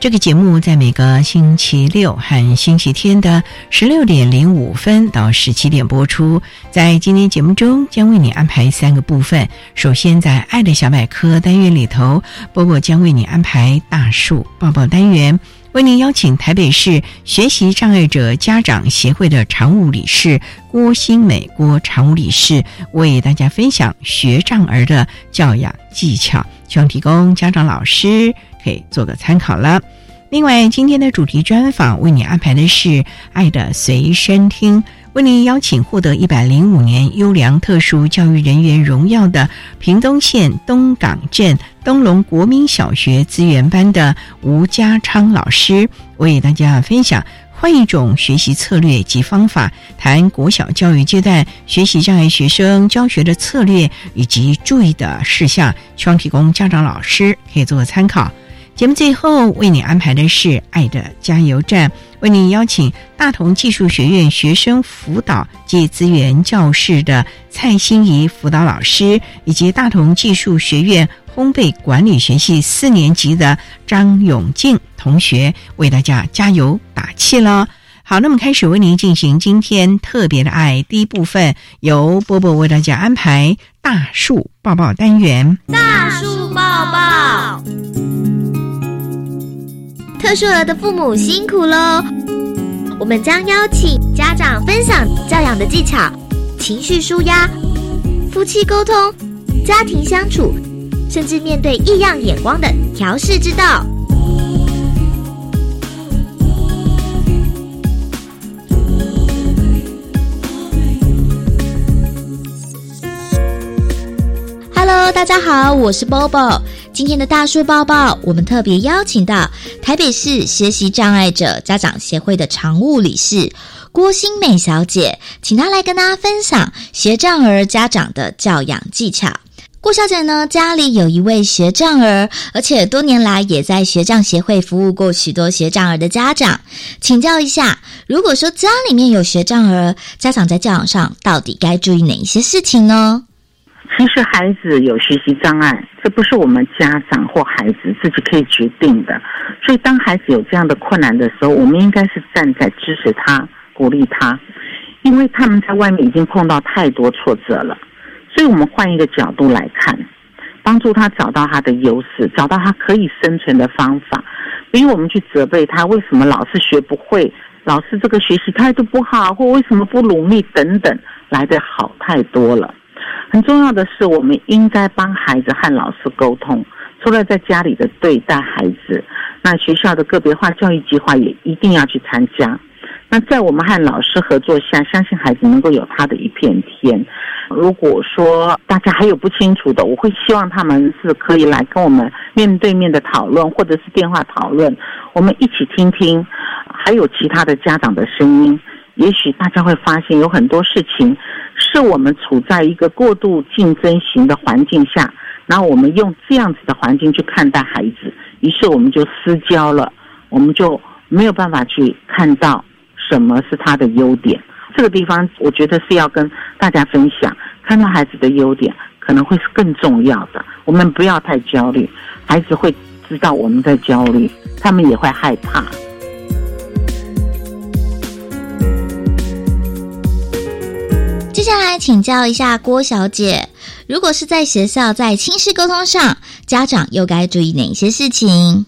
这个节目在每个星期六和星期天的十六点零五分到十七点播出。在今天节目中，将为你安排三个部分。首先，在“爱的小百科”单元里头，波波将为你安排大树抱抱单元，为您邀请台北市学习障碍者家长协会的常务理事郭新美郭常务理事为大家分享学障儿的教养技巧，希望提供家长老师。可以做个参考了。另外，今天的主题专访为你安排的是《爱的随身听》，为您邀请获得一百零五年优良特殊教育人员荣耀的屏东县东港镇东龙国民小学资源班的吴家昌老师，为大家分享换一种学习策略及方法，谈国小教育阶段学习障碍学生教学的策略以及注意的事项，希望提供家长老师可以做个参考。节目最后为你安排的是《爱的加油站》，为你邀请大同技术学院学生辅导及资源教室的蔡欣怡辅导老师，以及大同技术学院烘焙管理学系四年级的张永静同学，为大家加油打气了。好，那么开始为您进行今天特别的爱第一部分，由波波为大家安排大树抱抱单元。大树抱抱。特殊儿的父母辛苦喽！我们将邀请家长分享教养的技巧、情绪舒压、夫妻沟通、家庭相处，甚至面对异样眼光的调试之道。Hello，大家好，我是 Bobo。今天的大树抱抱，我们特别邀请到台北市学习障碍者家长协会的常务理事郭新美小姐，请她来跟大家分享学障儿家长的教养技巧。郭小姐呢，家里有一位学障儿，而且多年来也在学障协会服务过许多学障儿的家长。请教一下，如果说家里面有学障儿，家长在教养上到底该注意哪一些事情呢？其实孩子有学习障碍，这不是我们家长或孩子自己可以决定的。所以，当孩子有这样的困难的时候，我们应该是站在支持他、鼓励他，因为他们在外面已经碰到太多挫折了。所以我们换一个角度来看，帮助他找到他的优势，找到他可以生存的方法。比我们去责备他为什么老是学不会，老师这个学习态度不好，或为什么不努力等等，来的好太多了。很重要的是，我们应该帮孩子和老师沟通。除了在家里的对待孩子，那学校的个别化教育计划也一定要去参加。那在我们和老师合作下，相信孩子能够有他的一片天。如果说大家还有不清楚的，我会希望他们是可以来跟我们面对面的讨论，或者是电话讨论，我们一起听听，还有其他的家长的声音。也许大家会发现有很多事情。是我们处在一个过度竞争型的环境下，然后我们用这样子的环境去看待孩子，于是我们就失焦了，我们就没有办法去看到什么是他的优点，这个地方我觉得是要跟大家分享，看到孩子的优点可能会是更重要的。我们不要太焦虑，孩子会知道我们在焦虑，他们也会害怕。接下来请教一下郭小姐，如果是在学校在亲师沟通上，家长又该注意哪些事情？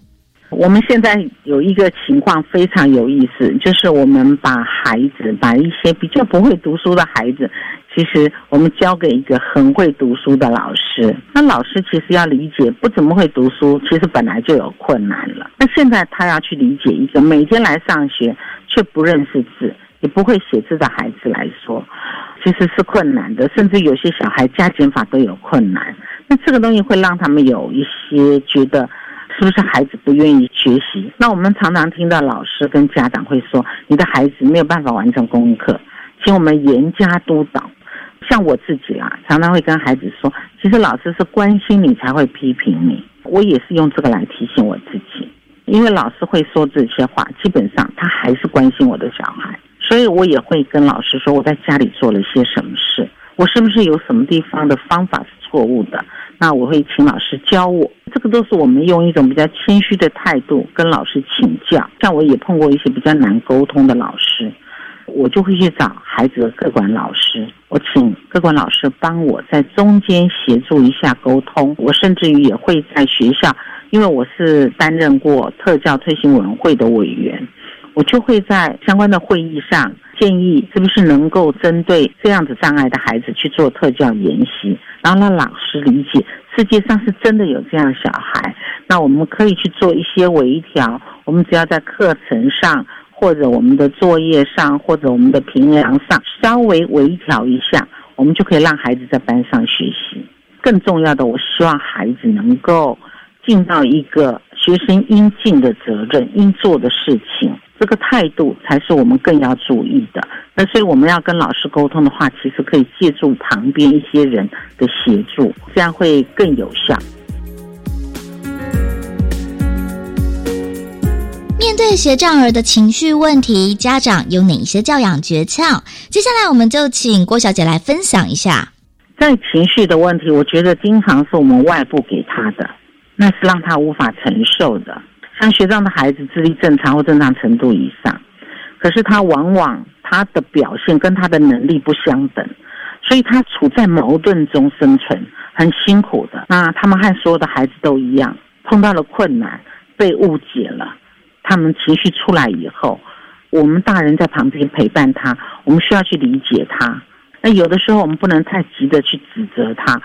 我们现在有一个情况非常有意思，就是我们把孩子，把一些比较不会读书的孩子，其实我们交给一个很会读书的老师。那老师其实要理解，不怎么会读书，其实本来就有困难了。那现在他要去理解一个每天来上学却不认识字，也不会写字的孩子来说。其实是困难的，甚至有些小孩加减法都有困难。那这个东西会让他们有一些觉得，是不是孩子不愿意学习？那我们常常听到老师跟家长会说：“你的孩子没有办法完成功课，请我们严加督导。”像我自己啊，常常会跟孩子说：“其实老师是关心你才会批评你。”我也是用这个来提醒我自己，因为老师会说这些话，基本上他还是关心我的小孩。所以我也会跟老师说我在家里做了一些什么事，我是不是有什么地方的方法是错误的？那我会请老师教我。这个都是我们用一种比较谦虚的态度跟老师请教。像我也碰过一些比较难沟通的老师，我就会去找孩子的各管老师，我请各管老师帮我在中间协助一下沟通。我甚至于也会在学校，因为我是担任过特教推行委员会的委员。我就会在相关的会议上建议，是不是能够针对这样子障碍的孩子去做特教研习，然后让老师理解世界上是真的有这样的小孩。那我们可以去做一些微调，我们只要在课程上，或者我们的作业上，或者我们的评量上稍微微调一下，我们就可以让孩子在班上学习。更重要的，我希望孩子能够尽到一个学生应尽的责任、应做的事情。这个态度才是我们更要注意的。那所以我们要跟老师沟通的话，其实可以借助旁边一些人的协助，这样会更有效。面对学障儿的情绪问题，家长有哪些教养诀窍？接下来我们就请郭小姐来分享一下。在情绪的问题，我觉得经常是我们外部给他的，那是让他无法承受的。像学长的孩子智力正常或正常程度以上，可是他往往他的表现跟他的能力不相等，所以他处在矛盾中生存，很辛苦的。那他们和所有的孩子都一样，碰到了困难，被误解了，他们情绪出来以后，我们大人在旁边陪伴他，我们需要去理解他。那有的时候我们不能太急着去指责他。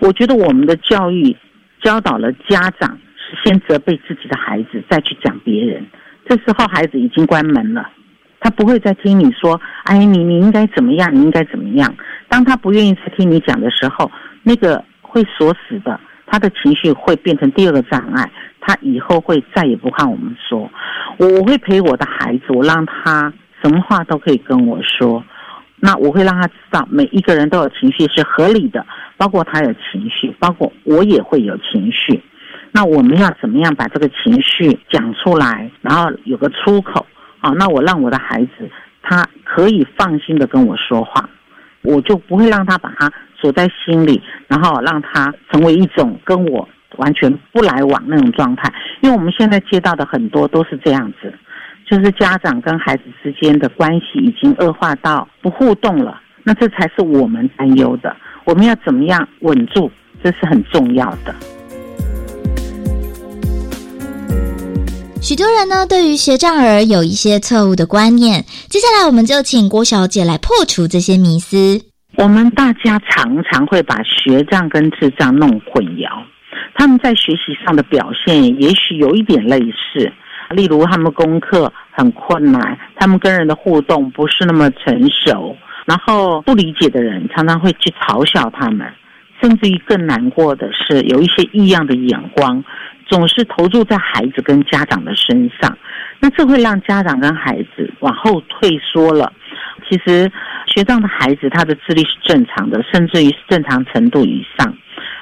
我觉得我们的教育教导了家长。先责备自己的孩子，再去讲别人。这时候孩子已经关门了，他不会再听你说：“哎，你你应该怎么样？你应该怎么样？”当他不愿意再听你讲的时候，那个会锁死的，他的情绪会变成第二个障碍。他以后会再也不和我们说。我我会陪我的孩子，我让他什么话都可以跟我说。那我会让他知道，每一个人都有情绪是合理的，包括他有情绪，包括我也会有情绪。那我们要怎么样把这个情绪讲出来，然后有个出口啊？那我让我的孩子他可以放心的跟我说话，我就不会让他把他锁在心里，然后让他成为一种跟我完全不来往那种状态。因为我们现在接到的很多都是这样子，就是家长跟孩子之间的关系已经恶化到不互动了。那这才是我们担忧的。我们要怎么样稳住？这是很重要的。许多人呢，对于学障儿有一些错误的观念。接下来，我们就请郭小姐来破除这些迷思。我们大家常常会把学障跟智障弄混淆，他们在学习上的表现也许有一点类似，例如他们功课很困难，他们跟人的互动不是那么成熟，然后不理解的人常常会去嘲笑他们，甚至于更难过的是，有一些异样的眼光。总是投注在孩子跟家长的身上，那这会让家长跟孩子往后退缩了。其实学障的孩子他的智力是正常的，甚至于是正常程度以上。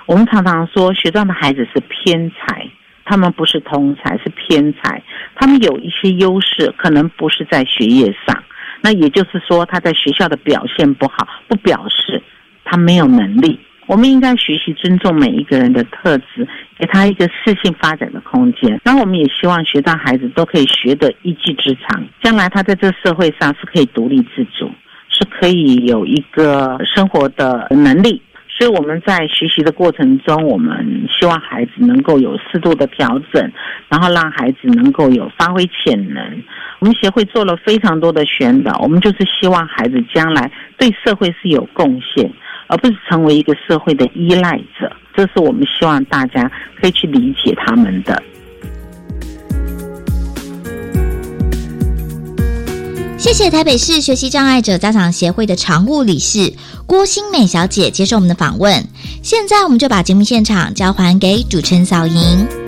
我们常常说学障的孩子是偏才，他们不是通才，是偏才。他们有一些优势，可能不是在学业上，那也就是说，他在学校的表现不好，不表示他没有能力。我们应该学习尊重每一个人的特质，给他一个适性发展的空间。然，我们也希望学到孩子都可以学得一技之长，将来他在这社会上是可以独立自主，是可以有一个生活的能力。所以我们在学习的过程中，我们希望孩子能够有适度的调整，然后让孩子能够有发挥潜能。我们协会做了非常多的宣导，我们就是希望孩子将来对社会是有贡献。而不是成为一个社会的依赖者，这是我们希望大家可以去理解他们的。谢谢台北市学习障碍者家长协会的常务理事郭新美小姐接受我们的访问。现在，我们就把节目现场交还给主持人小莹。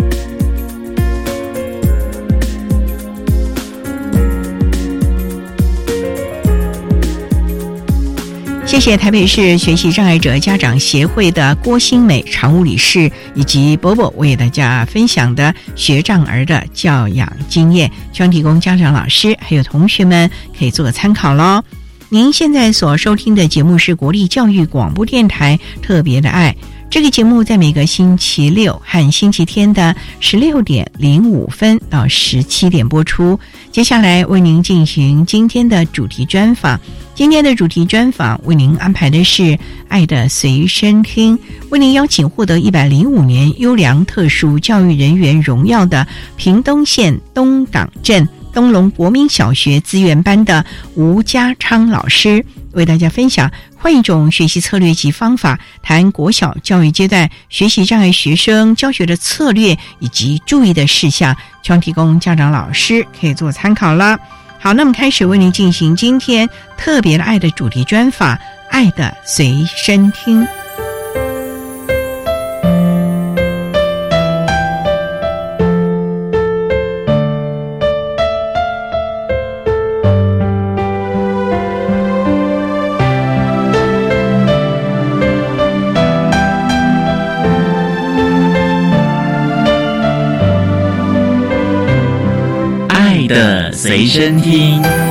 谢谢台北市学习障碍者家长协会的郭新美常务理事以及伯伯为大家分享的学障儿的教养经验，希望提供家长、老师还有同学们可以做个参考喽。您现在所收听的节目是国立教育广播电台特别的爱。这个节目在每个星期六和星期天的十六点零五分到十七点播出。接下来为您进行今天的主题专访。今天的主题专访为您安排的是《爱的随身听》，为您邀请获得一百零五年优良特殊教育人员荣耀的屏东县东港镇东龙国民小学资源班的吴家昌老师，为大家分享。换一种学习策略及方法，谈国小教育阶段学习障碍学生教学的策略以及注意的事项，希望提供家长、老师可以做参考了。好，那么开始为您进行今天特别的爱的主题专访，《爱的随身听》。随身听。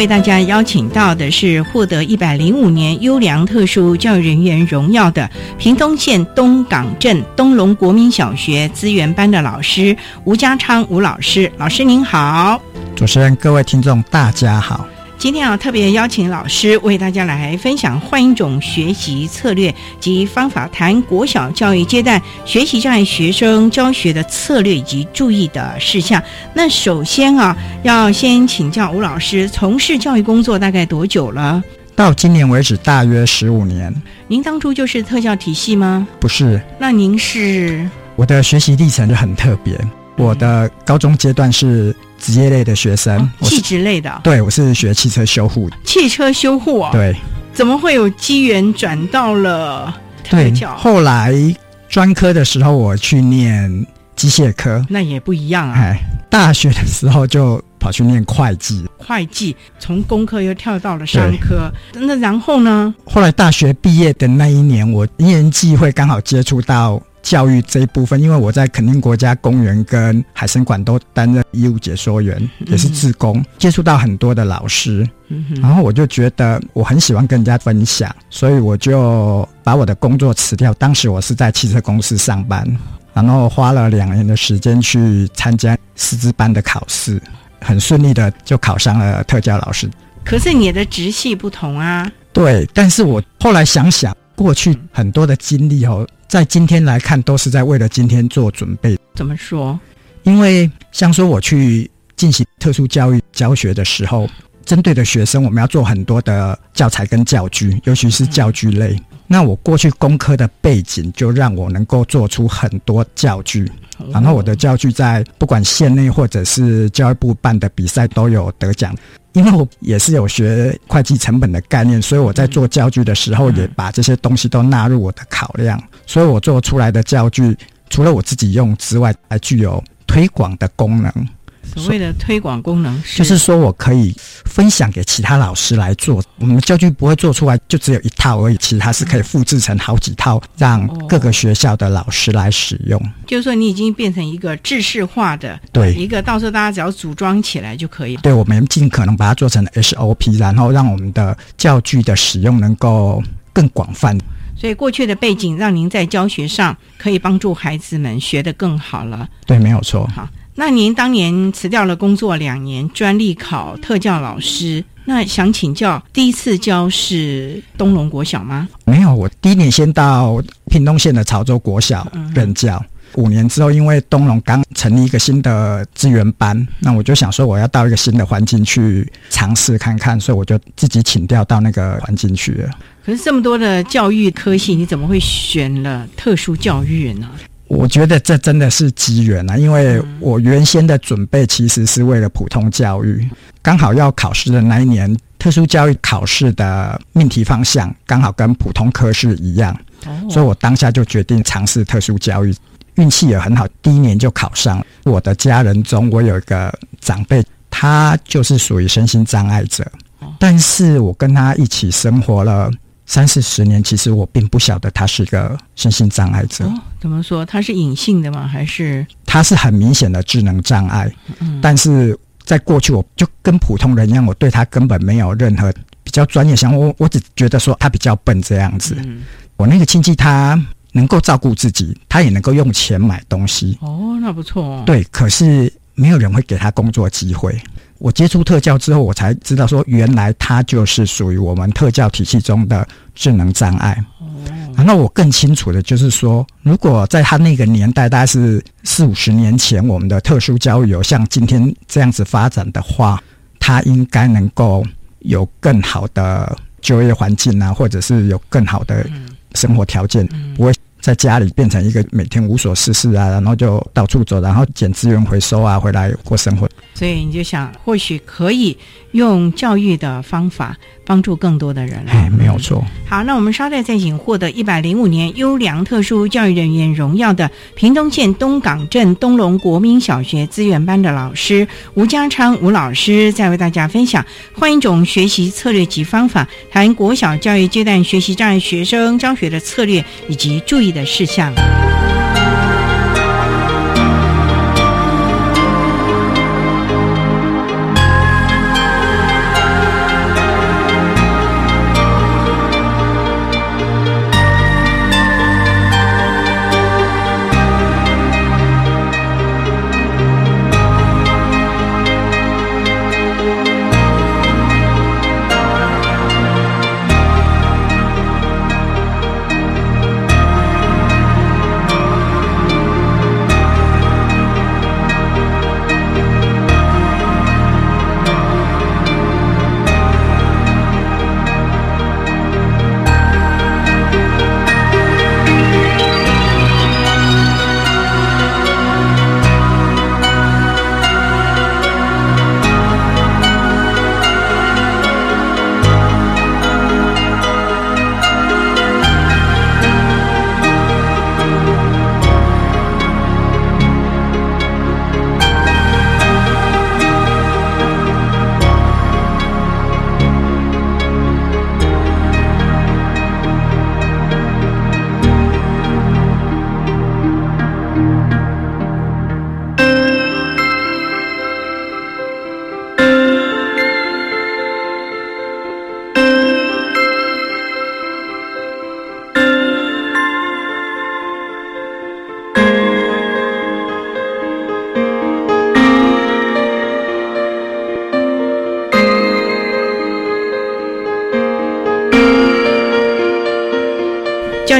为大家邀请到的是获得一百零五年优良特殊教育人员荣耀的屏东县东港镇东龙国民小学资源班的老师吴家昌吴老师，老师您好，主持人各位听众大家好。今天啊，特别邀请老师为大家来分享换一种学习策略及方法，谈国小教育阶段学习障碍学生教学的策略以及注意的事项。那首先啊，要先请教吴老师，从事教育工作大概多久了？到今年为止，大约十五年。您当初就是特教体系吗？不是。那您是？我的学习历程就很特别。我的高中阶段是职业类的学生，气质类的。对，我是学汽车修护。汽车修护啊？对。怎么会有机缘转到了特教？后来专科的时候，我去念机械科，那也不一样啊。哎，大学的时候就跑去念会计，会计从工科又跳到了商科。那然后呢？后来大学毕业的那一年，我因缘际会刚好接触到。教育这一部分，因为我在垦丁国家公园跟海参馆都担任义务解说员，也是志工，接触到很多的老师，然后我就觉得我很喜欢跟人家分享，所以我就把我的工作辞掉。当时我是在汽车公司上班，然后花了两年的时间去参加师资班的考试，很顺利的就考上了特教老师。可是你的直系不同啊？对，但是我后来想想，过去很多的经历哦。在今天来看，都是在为了今天做准备。怎么说？因为像说我去进行特殊教育教学的时候，针对的学生，我们要做很多的教材跟教具，尤其是教具类。那我过去工科的背景，就让我能够做出很多教具。然后我的教具在不管县内或者是教育部办的比赛都有得奖。因为我也是有学会计成本的概念，所以我在做教具的时候，也把这些东西都纳入我的考量。所以我做出来的教具，除了我自己用之外，还具有推广的功能。所谓的推广功能，就是说我可以分享给其他老师来做。我们教具不会做出来就只有一套而已，其实它是可以复制成好几套，让各个学校的老师来使用。就是说，你已经变成一个制式化的，对一个到时候大家只要组装起来就可以。对，我们尽可能把它做成 SOP，然后让我们的教具的使用能够更广泛。所以过去的背景让您在教学上可以帮助孩子们学得更好了。对，没有错。好。那您当年辞掉了工作两年，专利考特教老师。那想请教，第一次教是东龙国小吗？没有，我第一年先到屏东县的潮州国小任教。五年之后，因为东龙刚成立一个新的资源班，那我就想说我要到一个新的环境去尝试看看，所以我就自己请调到那个环境去了。可是这么多的教育科系，你怎么会选了特殊教育呢？我觉得这真的是机缘啊，因为我原先的准备其实是为了普通教育，刚好要考试的那一年，特殊教育考试的命题方向刚好跟普通科是一样，所以我当下就决定尝试特殊教育，运气也很好，第一年就考上。我的家人中，我有一个长辈，他就是属于身心障碍者，但是我跟他一起生活了。三四十年，其实我并不晓得他是一个身心障碍者。怎么说？他是隐性的吗？还是他是很明显的智能障碍？嗯，但是在过去，我就跟普通人一样，我对他根本没有任何比较专业想我我只觉得说他比较笨这样子。嗯，我那个亲戚他能够照顾自己，他也能够用钱买东西。哦，那不错。哦对，可是没有人会给他工作机会。我接触特教之后，我才知道说，原来它就是属于我们特教体系中的智能障碍。哦。然后我更清楚的就是说，如果在他那个年代，大概是四五十年前，我们的特殊教育有像今天这样子发展的话，他应该能够有更好的就业环境啊，或者是有更好的生活条件，不会。在家里变成一个每天无所事事啊，然后就到处走，然后捡资源回收啊，回来过生活。所以你就想，或许可以用教育的方法帮助更多的人。哎，没有错。好，那我们稍待再请获得一百零五年优良特殊教育人员荣耀的屏东县东港镇东龙国民小学资源班的老师吴家昌吴老师，再为大家分享换一种学习策略及方法，谈国小教育阶段学习障碍学生教学的策略以及注意的事项。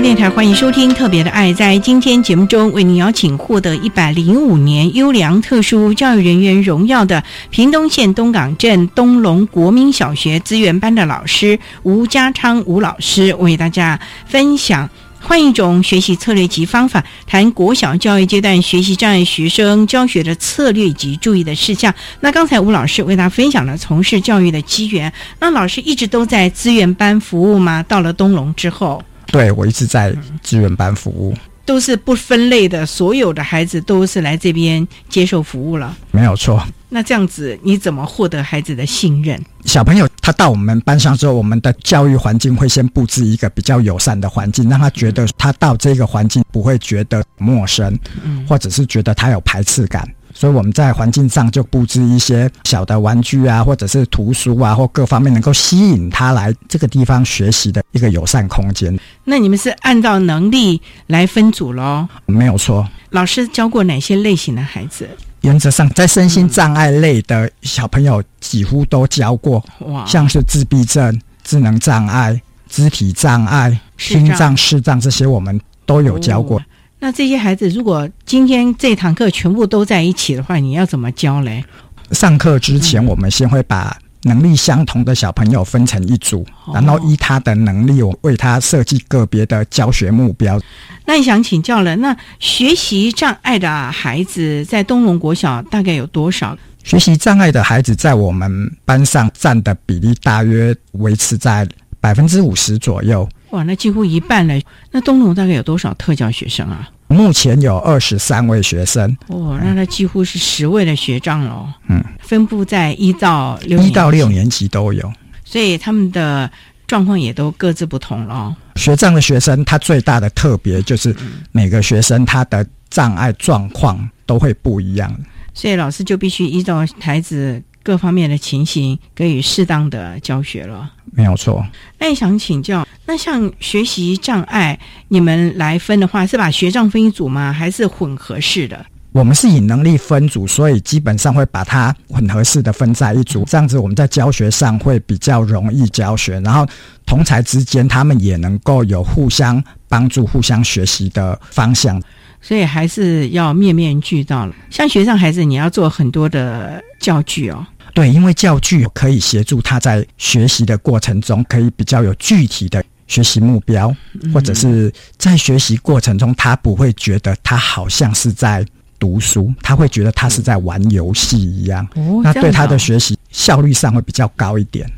电台，欢迎收听《特别的爱》。在今天节目中，为您邀请获得一百零五年优良特殊教育人员荣耀的屏东县东港镇东龙国民小学资源班的老师吴家昌吴老师，为大家分享换一种学习策略及方法，谈国小教育阶段学习障碍学生教学的策略及注意的事项。那刚才吴老师为大家分享了从事教育的机缘，那老师一直都在资源班服务吗？到了东龙之后。对，我一直在资源班服务，都是不分类的，所有的孩子都是来这边接受服务了，没有错。那这样子，你怎么获得孩子的信任？小朋友他到我们班上之后，我们的教育环境会先布置一个比较友善的环境，让他觉得他到这个环境不会觉得陌生，嗯，或者是觉得他有排斥感。所以我们在环境上就布置一些小的玩具啊，或者是图书啊，或各方面能够吸引他来这个地方学习的一个友善空间。那你们是按照能力来分组喽？没有错。老师教过哪些类型的孩子？原则上，在身心障碍类的小朋友几乎都教过。哇，像是自闭症、智能障碍、肢体障碍、心脏、视障这些，我们都有教过。那这些孩子如果今天这堂课全部都在一起的话，你要怎么教嘞？上课之前，我们先会把能力相同的小朋友分成一组，然后依他的能力，我为他设计个别的教学目标。那想请教了，那学习障碍的孩子在东龙国小大概有多少？学习障碍的孩子在我们班上占的比例大约维持在百分之五十左右。哇，那几乎一半了。那东龙大概有多少特教学生啊？目前有二十三位学生。哦，那他几乎是十位的学长喽。嗯，分布在一到六一到六年级都有，所以他们的状况也都各自不同了。学障的学生，他最大的特别就是每个学生他的障碍状况都会不一样，所以老师就必须依照孩子。各方面的情形给予适当的教学了，没有错。那也想请教，那像学习障碍，你们来分的话，是把学障分一组吗？还是混合式的？我们是以能力分组，所以基本上会把它混合式的分在一组，这样子我们在教学上会比较容易教学，然后同才之间他们也能够有互相帮助、互相学习的方向。所以还是要面面俱到了。像学生孩子，你要做很多的教具哦。对，因为教具可以协助他在学习的过程中，可以比较有具体的学习目标，或者是在学习过程中，他不会觉得他好像是在读书，他会觉得他是在玩游戏一样。哦，那对他的学习效率上会比较高一点。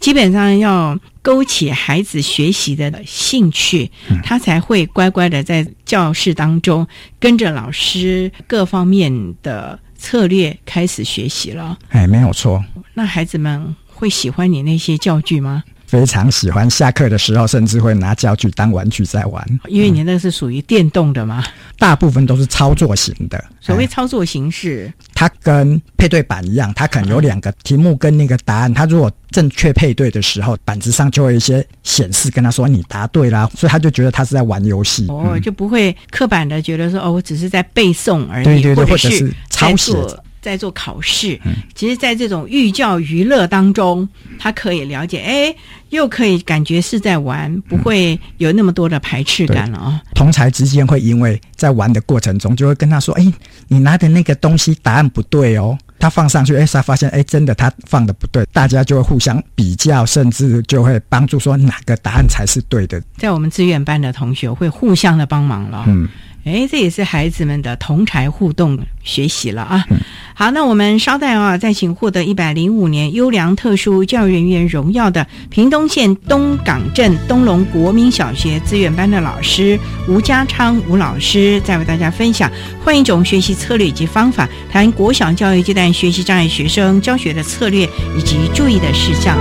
基本上要勾起孩子学习的兴趣，他才会乖乖的在教室当中跟着老师各方面的策略开始学习了。哎，没有错。那孩子们会喜欢你那些教具吗？非常喜欢，下课的时候甚至会拿教具当玩具在玩。因为你那是属于电动的嘛，大部分都是操作型的。所谓操作形式，它跟配对板一样，它可能有两个题目跟那个答案。它如果正确配对的时候，板子上就会一些显示，跟他说你答对啦，所以他就觉得他是在玩游戏。哦，就不会刻板的觉得说哦，我只是在背诵而已，对对对，或者是抄写。在做考试，其实，在这种寓教于乐当中，他可以了解，哎，又可以感觉是在玩，不会有那么多的排斥感了啊。同才之间会因为在玩的过程中，就会跟他说，哎，你拿的那个东西答案不对哦。他放上去，哎，他发现，哎，真的他放的不对，大家就会互相比较，甚至就会帮助说哪个答案才是对的。在我们志愿班的同学会互相的帮忙了，嗯。哎，这也是孩子们的同台互动学习了啊！好，那我们稍待啊，再请获得一百零五年优良特殊教育人员荣耀的屏东县东港镇东龙国民小学资源班的老师吴家昌吴老师，再为大家分享换一种学习策略以及方法，谈国小教育阶段学习障碍学生教学的策略以及注意的事项。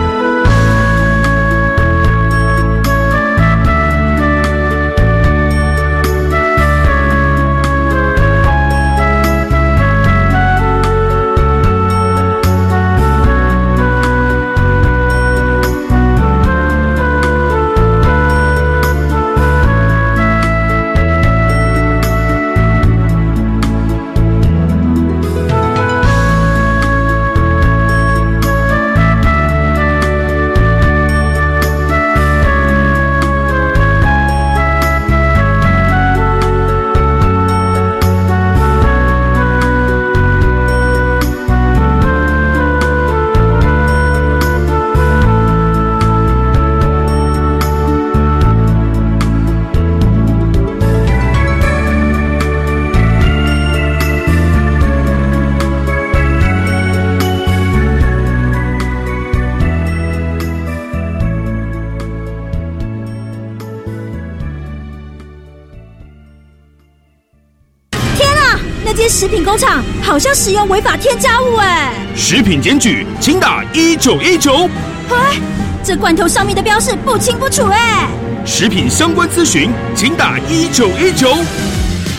食品工厂好像使用违法添加物哎。食品检举，请打一九一九。哎，这罐头上面的标示不清不楚哎。食品相关咨询，请打一九一九。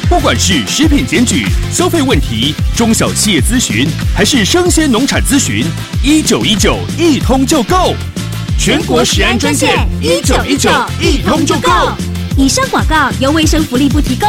不管是食品检举、消费问题、中小企业咨询，还是生鲜农产咨询，一九一九一通就够。全国食安专线一九一九一通就够。以上广告由卫生福利部提供。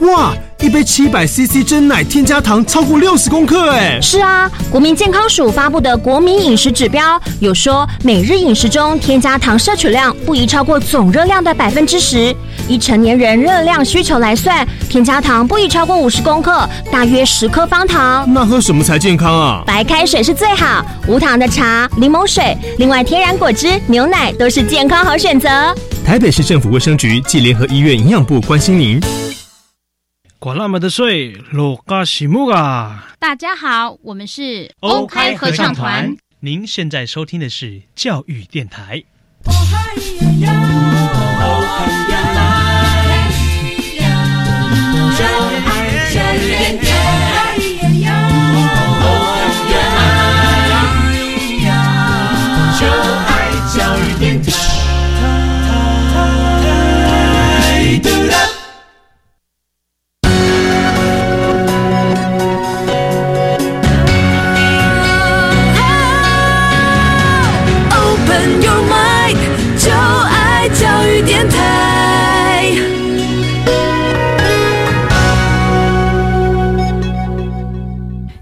哇！一杯七百 CC 真奶添加糖超过六十公克，哎，是啊，国民健康署发布的国民饮食指标有说，每日饮食中添加糖摄取量不宜超过总热量的百分之十。以成年人热量需求来算，添加糖不宜超过五十公克，大约十克方糖。那喝什么才健康啊？白开水是最好，无糖的茶、柠檬水，另外天然果汁、牛奶都是健康好选择。台北市政府卫生局暨联合医院营养部关心您。管那么的水，落嘎西木啊！大家好，我们是欧开合唱团。您现在收听的是教育电台。教育电台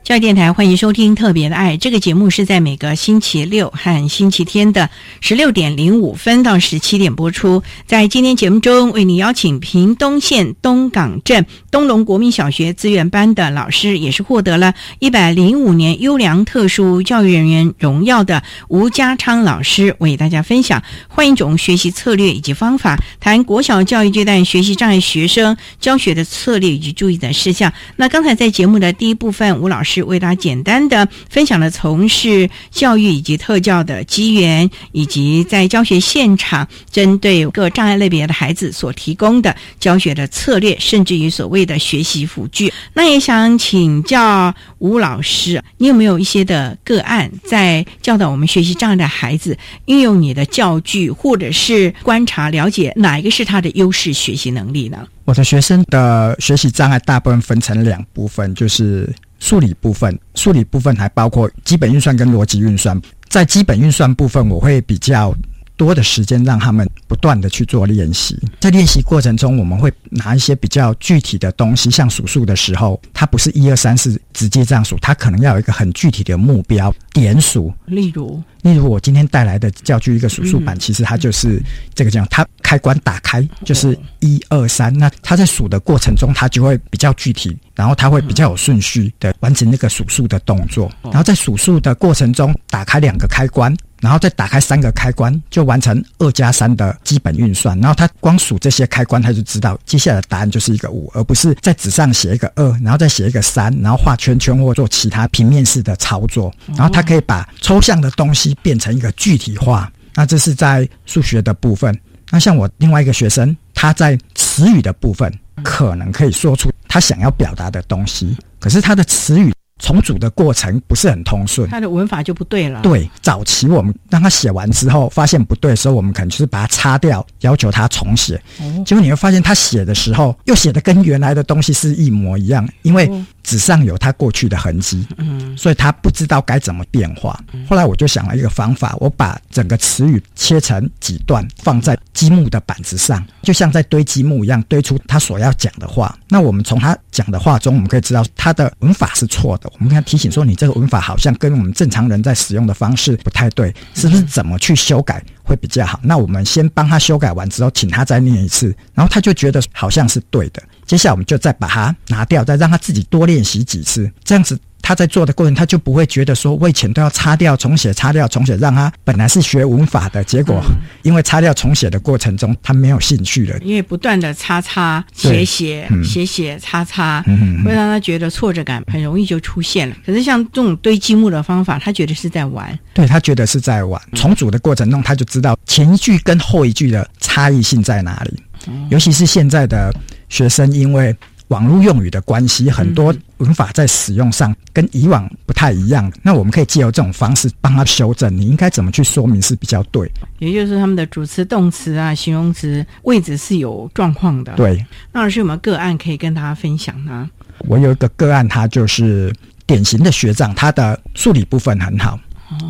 教电台欢迎收听《特别的爱》这个节目，是在每个星期六和星期天的十六点零五分到十七点播出。在今天节目中，为你邀请屏东县东港镇东龙国民小学资源班的老师，也是获得了一百零五年优良特殊教育人员荣耀的吴家昌老师，为大家分享换一种学习策略以及方法，谈国小教育阶段学习障碍学生教学的策略以及注意的事项。那刚才在节目的第一部分，吴老师。为大家简单的分享了从事教育以及特教的机缘，以及在教学现场针对各障碍类别的孩子所提供的教学的策略，甚至于所谓的学习辅具。那也想请教吴老师，你有没有一些的个案，在教导我们学习障碍的孩子运用你的教具，或者是观察了解哪一个是他的优势学习能力呢？我的学生的学习障碍大部分分成两部分，就是数理部分，数理部分还包括基本运算跟逻辑运算。在基本运算部分，我会比较多的时间让他们不断的去做练习。在练习过程中，我们会拿一些比较具体的东西，像数数的时候，它不是一二三四直接这样数，它可能要有一个很具体的目标点数。例如。例如我今天带来的教具一个数数板，其实它就是这个这样，它开关打开就是一二三，那它在数的过程中，它就会比较具体，然后它会比较有顺序的完成那个数数的动作，然后在数数的过程中打开两个开关。然后再打开三个开关，就完成二加三的基本运算。然后他光数这些开关，他就知道接下来的答案就是一个五，而不是在纸上写一个二，然后再写一个三，然后画圈圈或做其他平面式的操作。然后他可以把抽象的东西变成一个具体化。那这是在数学的部分。那像我另外一个学生，他在词语的部分可能可以说出他想要表达的东西，可是他的词语。重组的过程不是很通顺，他的文法就不对了。对，早期我们让他写完之后，发现不对的时候，我们可能就是把它擦掉，要求他重写。哦结果你会发现，他写的时候又写的跟原来的东西是一模一样，因为纸上有他过去的痕迹，嗯，所以他不知道该怎么变化。后来我就想了一个方法，我把整个词语切成几段，放在积木的板子上，就像在堆积木一样，堆出他所要讲的话。那我们从他讲的话中，我们可以知道他的文法是错的。我们跟他提醒说，你这个文法好像跟我们正常人在使用的方式不太对，是不是怎么去修改会比较好？那我们先帮他修改完之后，请他再念一次，然后他就觉得好像是对的。接下来我们就再把它拿掉，再让他自己多练习几次，这样子。他在做的过程，他就不会觉得说我以前都要擦掉重写，擦掉重写，让他本来是学文法的，结果因为擦掉重写的过程中，他没有兴趣了。因为不断的擦擦写写写写擦擦，会让他觉得挫折感很容易就出现了。可是像这种堆积木的方法，他觉得是在玩，对他觉得是在玩。重组的过程中，他就知道前一句跟后一句的差异性在哪里。尤其是现在的学生，因为网络用语的关系，很多文法在使用上跟以往不太一样。那我们可以借由这种方式帮他修正，你应该怎么去说明是比较对？也就是他们的主词、动词啊、形容词位置是有状况的。对，那老师有没有个案可以跟大家分享呢？我有一个个案，他就是典型的学长，他的数理部分很好，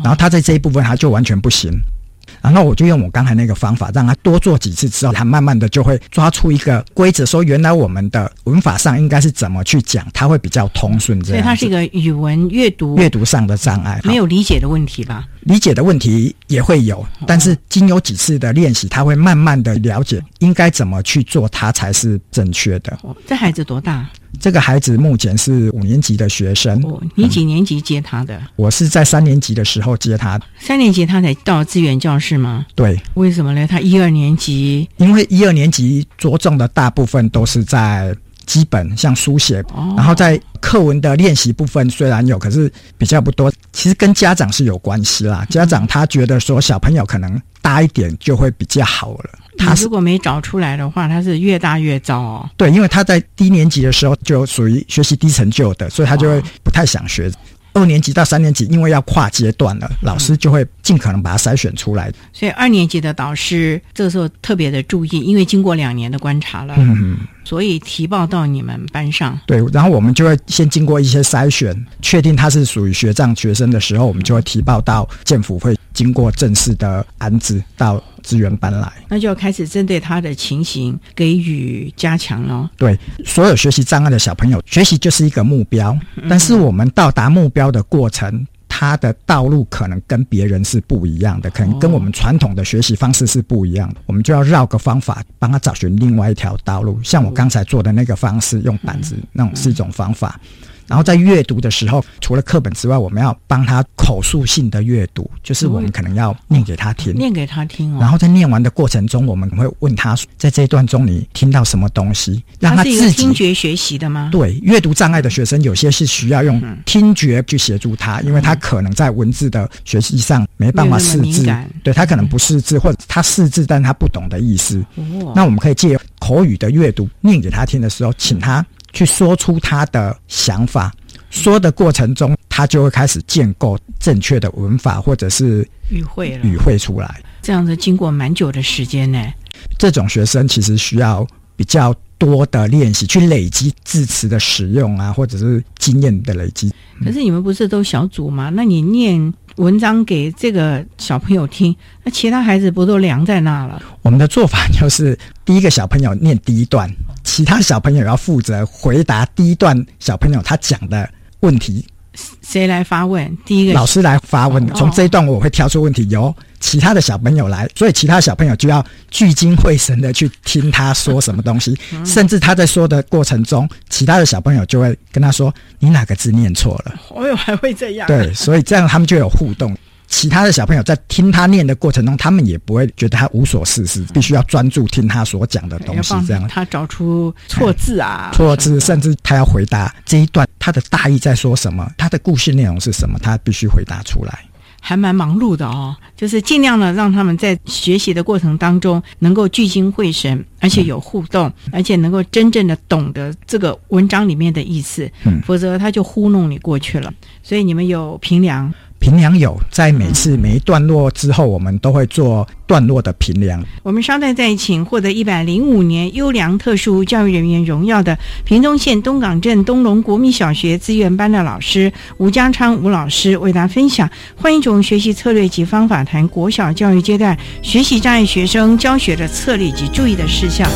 然后他在这一部分他就完全不行。然后我就用我刚才那个方法，让他多做几次之后，他慢慢的就会抓出一个规则，说原来我们的文法上应该是怎么去讲，他会比较通顺。这样，所以它是一个语文阅读阅读上的障碍，没有理解的问题吧？理解的问题也会有，但是经有几次的练习，他会慢慢的了解应该怎么去做，他才是正确的。这孩子多大？这个孩子目前是五年级的学生。你几年级接他的？我是在三年级的时候接他。三年级他才到资源教室吗？对。为什么呢？他一二年级，因为一二年级着重的大部分都是在。基本像书写，然后在课文的练习部分虽然有，可是比较不多。其实跟家长是有关系啦。家长他觉得说小朋友可能大一点就会比较好了。他如果没找出来的话，他是越大越糟哦。对，因为他在低年级的时候就属于学习低成就的，所以他就会不太想学。二年级到三年级，因为要跨阶段了，老师就会尽可能把它筛选出来。所以二年级的导师这个时候特别的注意，因为经过两年的观察了，所以提报到你们班上。对，然后我们就会先经过一些筛选，确定他是属于学障学生的时候，我们就会提报到建府会经过正式的安置到。资源搬来，那就要开始针对他的情形给予加强了。对，所有学习障碍的小朋友，学习就是一个目标，但是我们到达目标的过程，他的道路可能跟别人是不一样的，可能跟我们传统的学习方式是不一样的。我们就要绕个方法，帮他找寻另外一条道路。像我刚才做的那个方式，用板子那种是一种方法。然后在阅读的时候，除了课本之外，我们要帮他口述性的阅读，就是我们可能要念给他听，念给他听哦。然后在念完的过程中，我们会问他，在这一段中你听到什么东西，让他自己听觉学习的吗？对，阅读障碍的学生有些是需要用听觉去协助他，因为他可能在文字的学习上没办法识字，对他可能不识字，或者他识字，但他不懂的意思。那我们可以借口语的阅读念给他听的时候，请他。去说出他的想法，说的过程中，他就会开始建构正确的文法或者是语汇语汇出来。这样子经过蛮久的时间呢。这种学生其实需要比较多的练习，去累积字词的使用啊，或者是经验的累积。可是你们不是都小组吗？那你念文章给这个小朋友听，那其他孩子不都凉在那了？我们的做法就是，第一个小朋友念第一段。其他小朋友要负责回答第一段小朋友他讲的问题，谁来发问？第一个老师来发问。从这一段我会挑出问题，由其他的小朋友来，所以其他小朋友就要聚精会神的去听他说什么东西，甚至他在说的过程中，其他的小朋友就会跟他说：“你哪个字念错了？”我有还会这样。对，所以这样他们就有互动。其他的小朋友在听他念的过程中，他们也不会觉得他无所事事，必须要专注听他所讲的东西。这样，他找出错字啊，错字，甚至他要回答这一段他的大意在说什么，他的故事内容是什么，他必须回答出来。还蛮忙碌的哦，就是尽量的让他们在学习的过程当中能够聚精会神，而且有互动，而且能够真正的懂得这个文章里面的意思。嗯，否则他就糊弄你过去了。所以你们有评量。评量有，在每次每一段落之后，我们都会做段落的评量。我们稍待再请获得一百零五年优良特殊教育人员荣耀的屏东县东港镇东龙国民小学资源班的老师吴家昌吴老师为大家分享换一种学习策略及方法，谈国小教育阶段学习障碍学生教学的策略及注意的事项。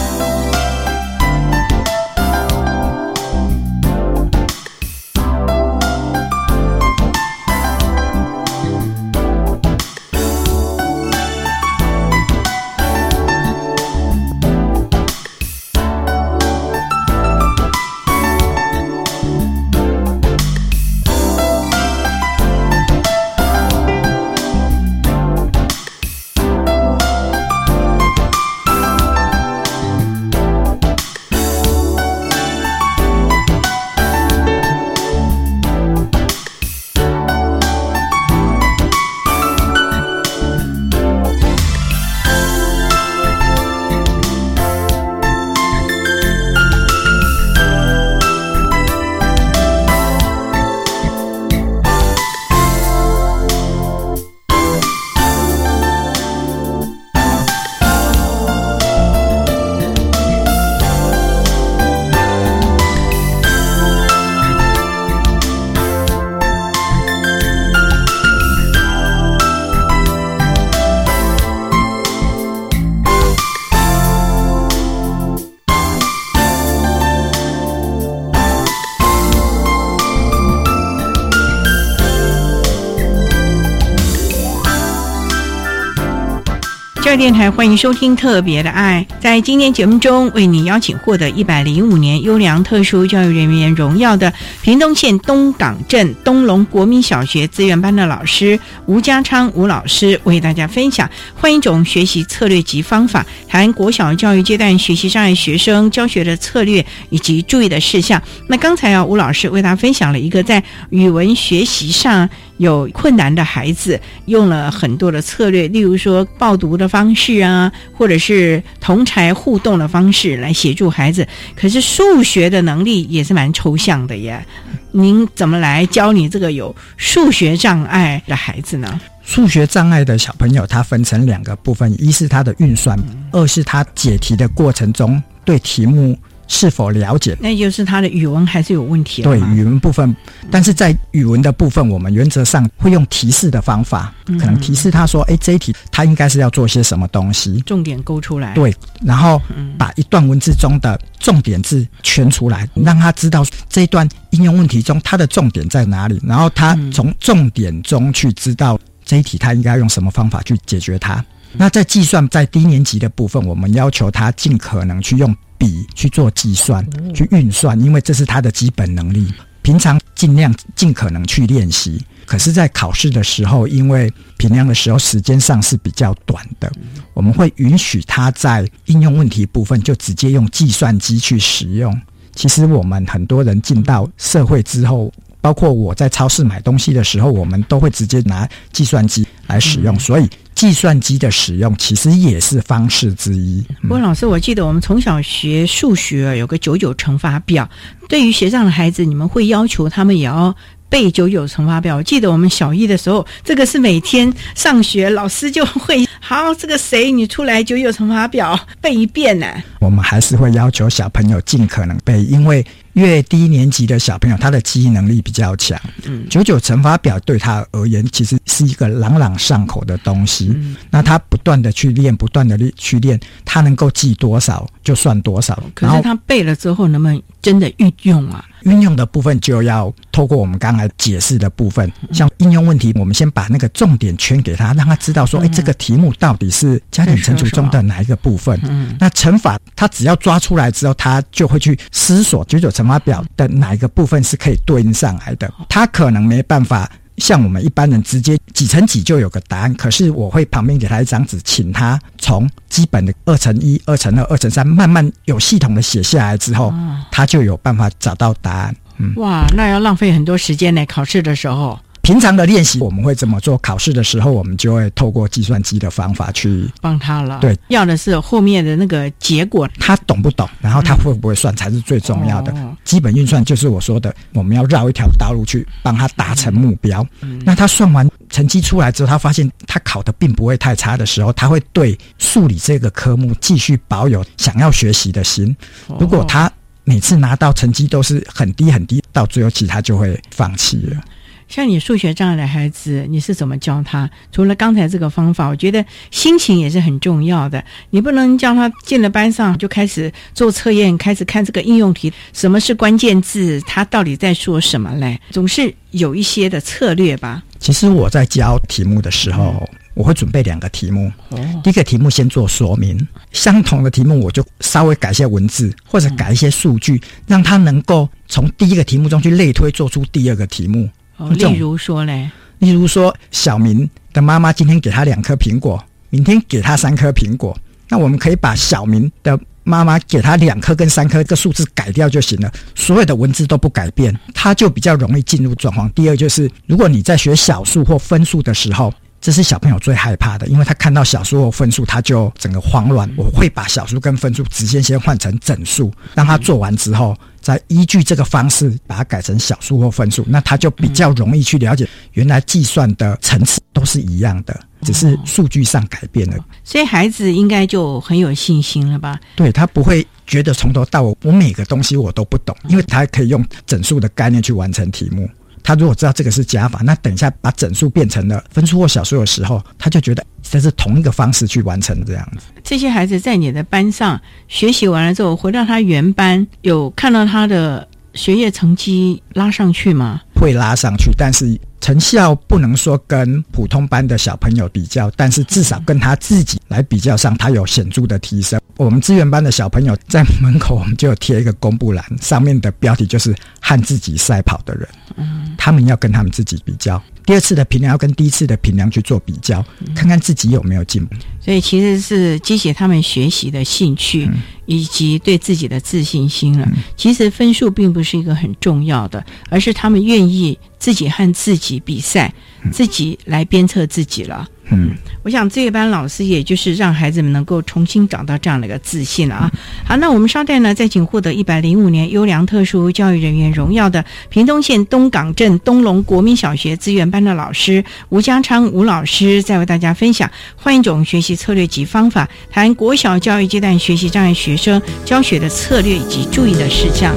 教育电台，欢迎收听《特别的爱》。在今天节目中，为你邀请获得一百零五年优良特殊教育人员荣耀的屏东县东港镇东龙国民小学资源班的老师吴家昌吴老师，为大家分享换一种学习策略及方法，谈国小教育阶段学习障碍学生教学的策略以及注意的事项。那刚才啊，吴老师为大家分享了一个在语文学习上。有困难的孩子用了很多的策略，例如说报读的方式啊，或者是同才互动的方式来协助孩子。可是数学的能力也是蛮抽象的耶，您怎么来教你这个有数学障碍的孩子呢？数学障碍的小朋友，他分成两个部分：一是他的运算，二是他解题的过程中对题目。是否了解？那就是他的语文还是有问题对语文部分，但是在语文的部分，我们原则上会用提示的方法，可能提示他说：“哎，这一题他应该是要做些什么东西。”重点勾出来。对，然后把一段文字中的重点字圈出来，让他知道这一段应用问题中它的重点在哪里，然后他从重点中去知道这一题他应该用什么方法去解决它。那在计算在低年级的部分，我们要求他尽可能去用。笔去做计算、去运算，因为这是他的基本能力。平常尽量尽可能去练习，可是，在考试的时候，因为平量的时候时间上是比较短的，我们会允许他在应用问题部分就直接用计算机去使用。其实，我们很多人进到社会之后。包括我在超市买东西的时候，我们都会直接拿计算机来使用，所以计算机的使用其实也是方式之一。不过，老师，我记得我们从小学数学有个九九乘法表，对于学障的孩子，你们会要求他们也要。背九九乘法表，我记得我们小一的时候，这个是每天上学老师就会好，这个谁你出来九九乘法表背一遍呢？我们还是会要求小朋友尽可能背，因为越低年级的小朋友他的记忆能力比较强。嗯，九九乘法表对他而言其实是一个朗朗上口的东西。嗯，那他不断的去练，不断的去练，他能够记多少就算多少。可是他背了之后，能不能真的运用啊？运用的部分就要透过我们刚才解释的部分，像应用问题，我们先把那个重点圈给他，让他知道说，哎，这个题目到底是加减乘除中的哪一个部分？嗯，那乘法他只要抓出来之后，他就会去思索九九乘法表的哪一个部分是可以对应上来的。他可能没办法。像我们一般人直接几乘几就有个答案，可是我会旁边给他一张纸，请他从基本的二乘一、二乘二、二乘三，慢慢有系统的写下来之后，他就有办法找到答案。嗯，哇，那要浪费很多时间呢，考试的时候。平常的练习我们会怎么做，考试的时候我们就会透过计算机的方法去帮他了。对，要的是后面的那个结果，他懂不懂，然后他会不会算才是最重要的。基本运算就是我说的，我们要绕一条道路去帮他达成目标。那他算完成绩出来之后，他发现他考的并不会太差的时候，他会对数理这个科目继续保有想要学习的心。如果他每次拿到成绩都是很低很低，到最后其实他就会放弃了。像你数学障碍的孩子，你是怎么教他？除了刚才这个方法，我觉得心情也是很重要的。你不能叫他进了班上就开始做测验，开始看这个应用题，什么是关键字，他到底在说什么嘞？总是有一些的策略吧。其实我在教题目的时候，我会准备两个题目。第一个题目先做说明，相同的题目我就稍微改一些文字，或者改一些数据，让他能够从第一个题目中去类推，做出第二个题目。例如说嘞，例如说，小明的妈妈今天给他两颗苹果，明天给他三颗苹果。那我们可以把小明的妈妈给他两颗跟三颗个数字改掉就行了，所有的文字都不改变，他就比较容易进入状况。第二就是，如果你在学小数或分数的时候，这是小朋友最害怕的，因为他看到小数或分数，他就整个慌乱。我会把小数跟分数直接先换成整数，让他做完之后。再依据这个方式把它改成小数或分数，那他就比较容易去了解原来计算的层次都是一样的，只是数据上改变了。所以孩子应该就很有信心了吧？对他不会觉得从头到尾我每个东西我都不懂，因为他可以用整数的概念去完成题目。他如果知道这个是加法，那等一下把整数变成了分数或小数的时候，他就觉得这是同一个方式去完成这样子。这些孩子在你的班上学习完了之后，回到他原班，有看到他的学业成绩拉上去吗？会拉上去，但是成效不能说跟普通班的小朋友比较，但是至少跟他自己来比较上，他有显著的提升。我们资源班的小朋友在门口，我们就有贴一个公布栏，上面的标题就是“和自己赛跑的人”，他们要跟他们自己比较。第二次的评量要跟第一次的评量去做比较，看看自己有没有进步。所以其实是激起他们学习的兴趣，以及对自己的自信心了。其实分数并不是一个很重要的，而是他们愿意自己和自己比赛，自己来鞭策自己了。嗯，我想这一班老师也就是让孩子们能够重新找到这样的一个自信了啊。好，那我们稍待呢，再请获得一百零五年优良特殊教育人员荣耀的屏东县东港镇东龙国民小学资源班的老师吴家昌吴老师，再为大家分享换一种学习策略及方法，谈国小教育阶段学习障碍学生教学的策略以及注意的事项。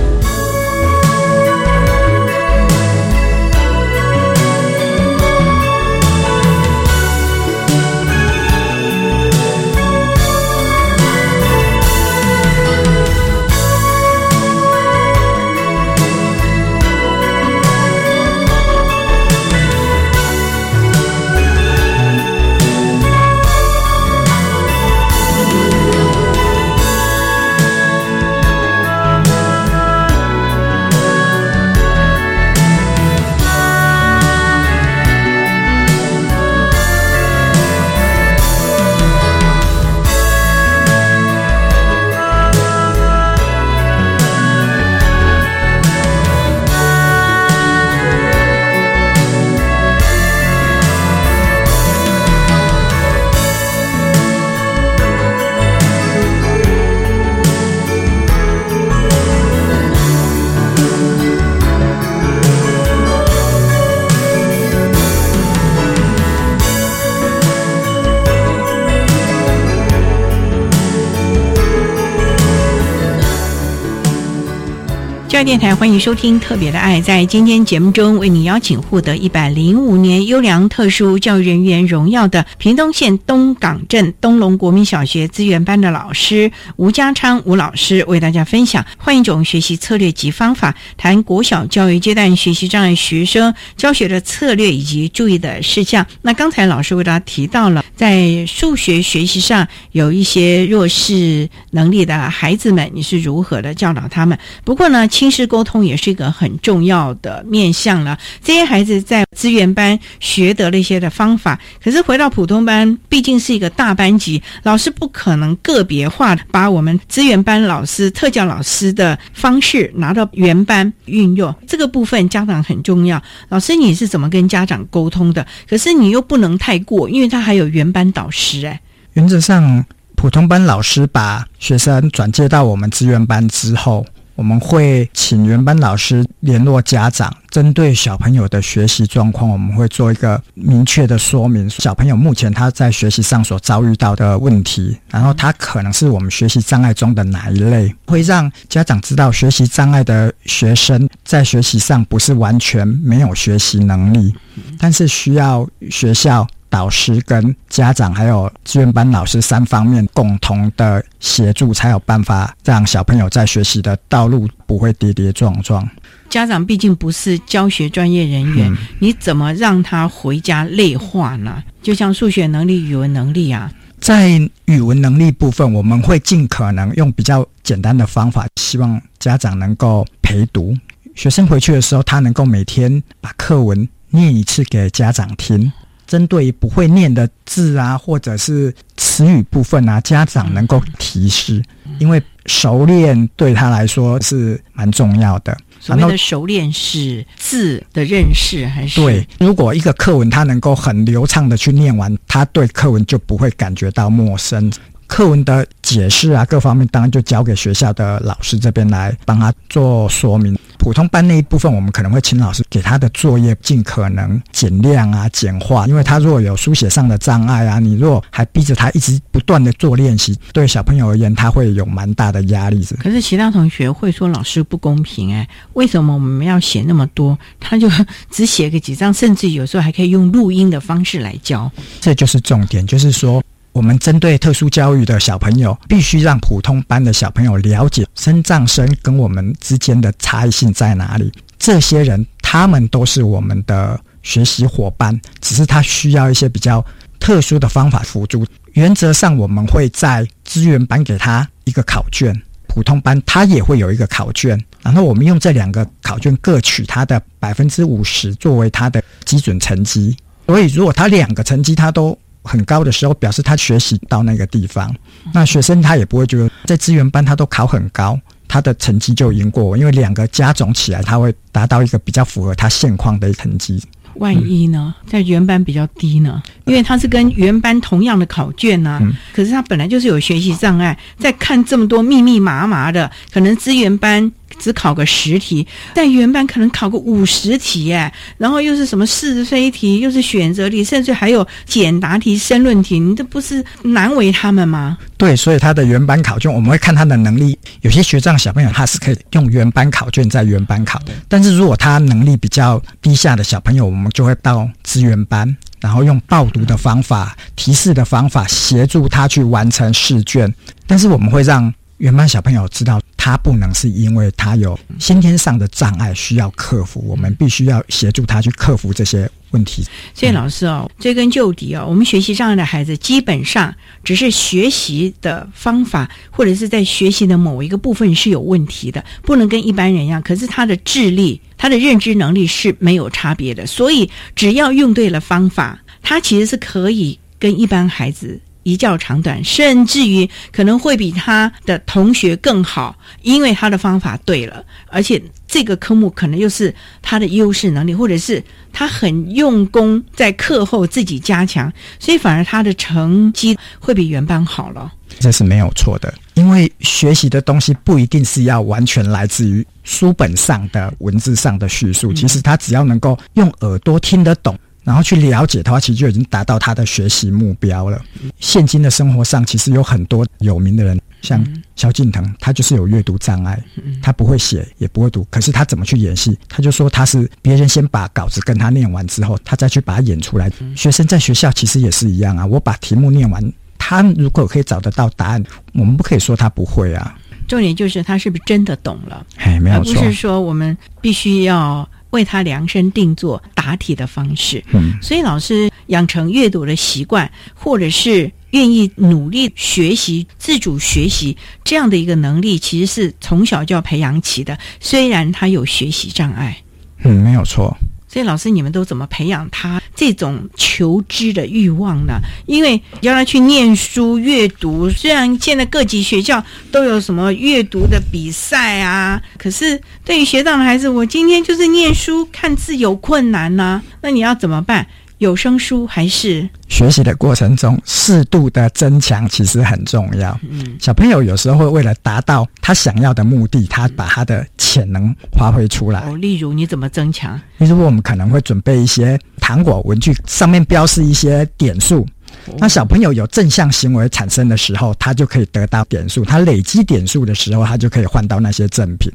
教育电台欢迎收听《特别的爱》。在今天节目中，为你邀请获得一百零五年优良特殊教育人员荣耀的屏东县东港镇东龙国民小学资源班的老师吴家昌吴老师，为大家分享换一种学习策略及方法，谈国小教育阶段学习障碍学生教学的策略以及注意的事项。那刚才老师为大家提到了，在数学学习上有一些弱势能力的孩子们，你是如何的教导他们？不过呢，亲师沟通也是一个很重要的面向了。这些孩子在资源班学得了一些的方法，可是回到普通班，毕竟是一个大班级，老师不可能个别化把我们资源班老师、特教老师的方式拿到原班运用。这个部分家长很重要。老师，你是怎么跟家长沟通的？可是你又不能太过，因为他还有原班导师哎。原则上，普通班老师把学生转接到我们资源班之后。我们会请原班老师联络家长，针对小朋友的学习状况，我们会做一个明确的说明。小朋友目前他在学习上所遭遇到的问题，然后他可能是我们学习障碍中的哪一类，会让家长知道学习障碍的学生在学习上不是完全没有学习能力，但是需要学校。导师跟家长还有志愿班老师三方面共同的协助，才有办法让小朋友在学习的道路不会跌跌撞撞。家长毕竟不是教学专业人员，你怎么让他回家内化呢？就像数学能力、语文能力啊，在语文能力部分，我们会尽可能用比较简单的方法，希望家长能够陪读。学生回去的时候，他能够每天把课文念一次给家长听。针对不会念的字啊，或者是词语部分啊，家长能够提示，因为熟练对他来说是蛮重要的。所谓的熟练是字的认识还是？对，如果一个课文他能够很流畅的去念完，他对课文就不会感觉到陌生。课文的解释啊，各方面当然就交给学校的老师这边来帮他做说明。普通班那一部分，我们可能会请老师给他的作业尽可能减量啊、简化，因为他如果有书写上的障碍啊，你如果还逼着他一直不断的做练习，对小朋友而言，他会有蛮大的压力。可是其他同学会说老师不公平哎，为什么我们要写那么多？他就只写个几张，甚至有时候还可以用录音的方式来教。这就是重点，就是说。我们针对特殊教育的小朋友，必须让普通班的小朋友了解身障生跟我们之间的差异性在哪里。这些人，他们都是我们的学习伙伴，只是他需要一些比较特殊的方法辅助。原则上，我们会在资源班给他一个考卷，普通班他也会有一个考卷，然后我们用这两个考卷各取他的百分之五十作为他的基准成绩。所以，如果他两个成绩他都很高的时候，表示他学习到那个地方，那学生他也不会觉得在资源班他都考很高，他的成绩就赢过我，因为两个加总起来，他会达到一个比较符合他现况的成绩。万一呢，在原班比较低呢？因为他是跟原班同样的考卷呢，可是他本来就是有学习障碍，在看这么多密密麻麻的，可能资源班。只考个十题，在原班可能考个五十题哎，然后又是什么是非题，又是选择题，甚至还有简答题、申论题，你这不是难为他们吗？对，所以他的原班考卷，我们会看他的能力。有些学障小朋友他是可以用原班考卷在原班考的，但是如果他能力比较低下的小朋友，我们就会到资源班，然后用报读的方法、提示的方法协助他去完成试卷。但是我们会让原班小朋友知道。他不能是因为他有先天上的障碍需要克服，我们必须要协助他去克服这些问题。所以老师哦，追根究底哦，我们学习障碍的孩子基本上只是学习的方法或者是在学习的某一个部分是有问题的，不能跟一般人一样。可是他的智力、他的认知能力是没有差别的，所以只要用对了方法，他其实是可以跟一般孩子。一较长短，甚至于可能会比他的同学更好，因为他的方法对了，而且这个科目可能又是他的优势能力，或者是他很用功在课后自己加强，所以反而他的成绩会比原班好了。这是没有错的，因为学习的东西不一定是要完全来自于书本上的文字上的叙述，其实他只要能够用耳朵听得懂。然后去了解的话，其实就已经达到他的学习目标了。现今的生活上，其实有很多有名的人，像萧敬腾，他就是有阅读障碍，他不会写也不会读，可是他怎么去演戏？他就说他是别人先把稿子跟他念完之后，他再去把它演出来。学生在学校其实也是一样啊，我把题目念完，他如果可以找得到答案，我们不可以说他不会啊。重点就是他是不是真的懂了？哎，没有错，不是说我们必须要。为他量身定做答题的方式，嗯，所以老师养成阅读的习惯，或者是愿意努力学习、自主学习这样的一个能力，其实是从小就要培养起的。虽然他有学习障碍，嗯，没有错。所以老师，你们都怎么培养他这种求知的欲望呢？因为要他去念书、阅读，虽然现在各级学校都有什么阅读的比赛啊，可是对于学长的孩子，我今天就是念书看字有困难呢，那你要怎么办？有声书还是学习的过程中适度的增强，其实很重要。嗯，小朋友有时候会为了达到他想要的目的，他把他的潜能发挥出来。哦，例如你怎么增强？例如我们可能会准备一些糖果文具，上面标示一些点数。那小朋友有正向行为产生的时候，他就可以得到点数；他累积点数的时候，他就可以换到那些赠品。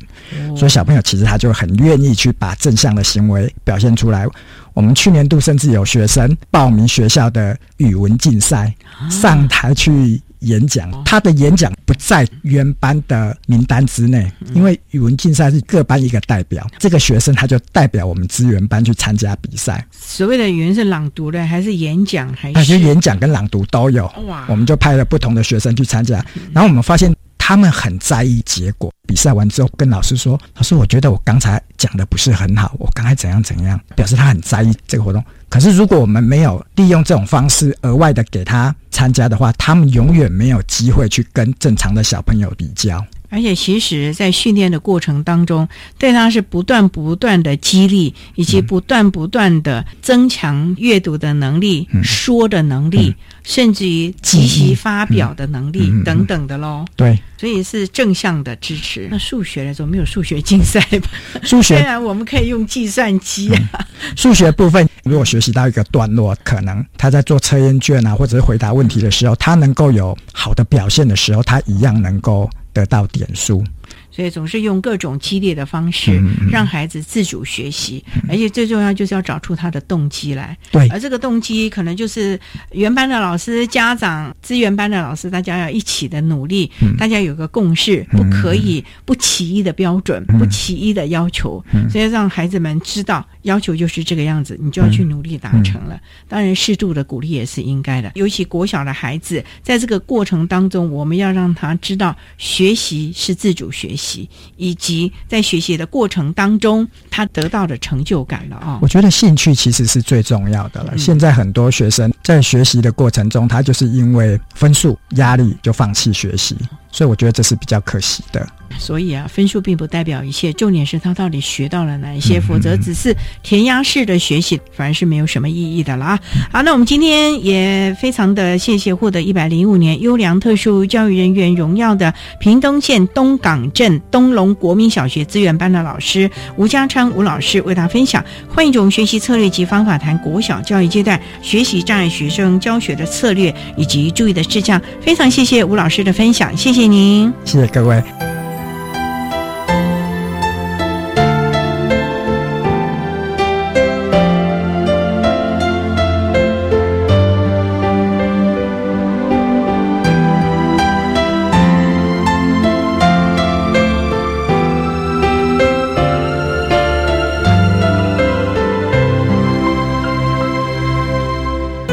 所以小朋友其实他就很愿意去把正向的行为表现出来。我们去年度甚至有学生报名学校的语文竞赛，上台去。演讲，他的演讲不在原班的名单之内，因为语文竞赛是各班一个代表，这个学生他就代表我们资源班去参加比赛。所谓的语文是朗读的还是演讲？还是演讲跟朗读都有。哇！我们就派了不同的学生去参加，然后我们发现他们很在意结果。比赛完之后，跟老师说：“老师，我觉得我刚才讲的不是很好，我刚才怎样怎样。”表示他很在意这个活动。可是，如果我们没有利用这种方式额外的给他参加的话，他们永远没有机会去跟正常的小朋友比较。而且，其实，在训练的过程当中，对他是不断不断的激励，以及不断不断的增强阅读的能力、说的能力，甚至于积极发表的能力等等的喽。对，所以是正向的支持。那数学来说，没有数学竞赛吧？数学虽然我们可以用计算机啊。数学部分，如果学习到一个段落，可能他在做测验卷啊，或者是回答问题的时候，他能够有好的表现的时候，他一样能够。得到点数，所以总是用各种激烈的方式让孩子自主学习，而且最重要就是要找出他的动机来。对，而这个动机可能就是原班的老师、家长、资源班的老师，大家要一起的努力，大家有个共识，不可以不起一的标准，不起一的要求，所以让孩子们知道要求就是这个样子，你就要去努力达成了。当然，适度的鼓励也是应该的。尤其国小的孩子，在这个过程当中，我们要让他知道学习是自主学习，以及在学习的过程当中，他得到的成就感了啊。我觉得兴趣其实是最重要的了。现在很多学生在学习的过程中，他就是因为分数压力就放弃学习，所以我觉得这是比较可惜的。所以啊，分数并不代表一切，重点是他到底学到了哪一些，否则只是填鸭式的学习，反而是没有什么意义的了啊。好，那我们今天也非常的谢谢获得一百零五年优良特殊教育人员荣耀的屏东县东港镇东龙国民小学资源班的老师吴家昌吴老师为大家分享换一种学习策略及方法，谈国小教育阶段学习障碍学生教学的策略以及注意的事项。非常谢谢吴老师的分享，谢谢您，谢谢各位。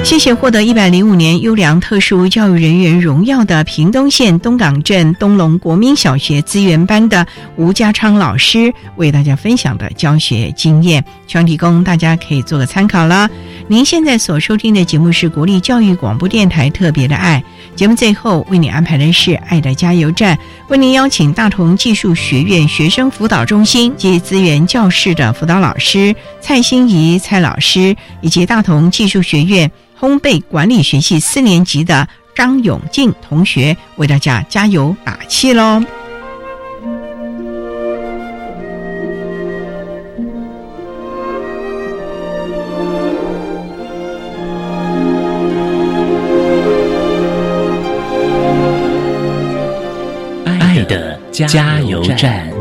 谢谢获得一百零五年优良特殊教育人员荣耀的屏东县东港镇东龙国民小学资源班的吴家昌老师为大家分享的教学经验，希望提供大家可以做个参考了。您现在所收听的节目是国立教育广播电台特别的爱节目，最后为你安排的是爱的加油站，为您邀请大同技术学院学生辅导中心及资源教室的辅导老师蔡欣怡蔡老师，以及大同技术学院。烘焙管理学系四年级的张永静同学为大家加油打气喽！爱的加油站。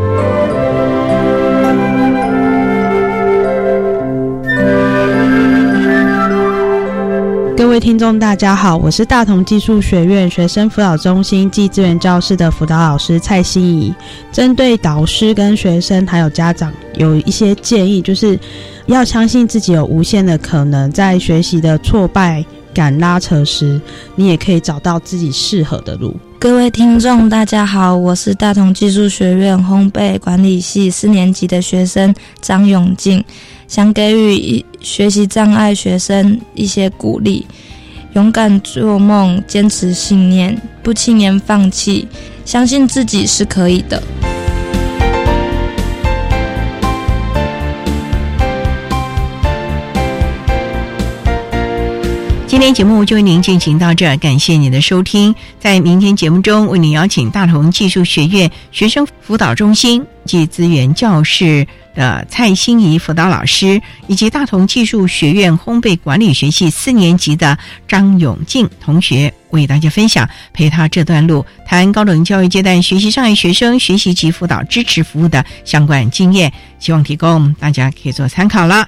各位听众，大家好，我是大同技术学院学生辅导中心暨资源教室的辅导老师蔡心怡。针对导师跟学生还有家长，有一些建议，就是要相信自己有无限的可能，在学习的挫败感拉扯时，你也可以找到自己适合的路。各位听众，大家好，我是大同技术学院烘焙管理系四年级的学生张永静。想给予学习障碍学生一些鼓励，勇敢做梦，坚持信念，不轻言放弃，相信自己是可以的。今天节目就为您进行到这，感谢您的收听。在明天节目中，为您邀请大同技术学院学生辅导中心及资源教室。的蔡欣怡辅导老师，以及大同技术学院烘焙管理学系四年级的张永静同学，为大家分享陪他这段路谈高等教育阶段学习障碍学生学习及辅导支持服务的相关经验，希望提供大家可以做参考了。